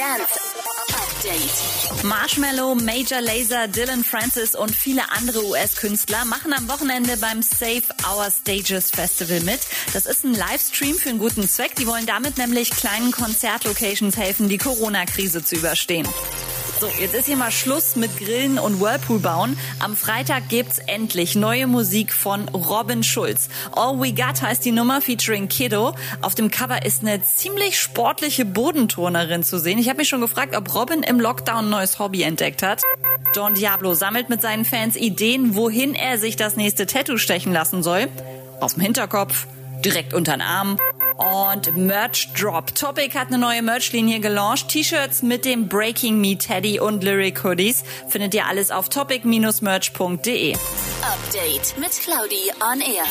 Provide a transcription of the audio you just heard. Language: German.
Dance Update. Marshmallow, Major Laser, Dylan Francis und viele andere US-Künstler machen am Wochenende beim Save Our Stages Festival mit. Das ist ein Livestream für einen guten Zweck. Die wollen damit nämlich kleinen Konzertlocations helfen, die Corona-Krise zu überstehen. So, jetzt ist hier mal Schluss mit Grillen und Whirlpool bauen. Am Freitag gibt's endlich neue Musik von Robin Schulz. All We Got heißt die Nummer featuring Kiddo. Auf dem Cover ist eine ziemlich sportliche Bodenturnerin zu sehen. Ich habe mich schon gefragt, ob Robin im Lockdown ein neues Hobby entdeckt hat. Don Diablo sammelt mit seinen Fans Ideen, wohin er sich das nächste Tattoo stechen lassen soll. Auf dem Hinterkopf, direkt unter den Arm und Merch Drop. Topic hat eine neue Merch-Linie gelauncht. T-Shirts mit dem Breaking Me Teddy und Lyric Hoodies findet ihr alles auf topic-merch.de. Update mit Claudi on Air.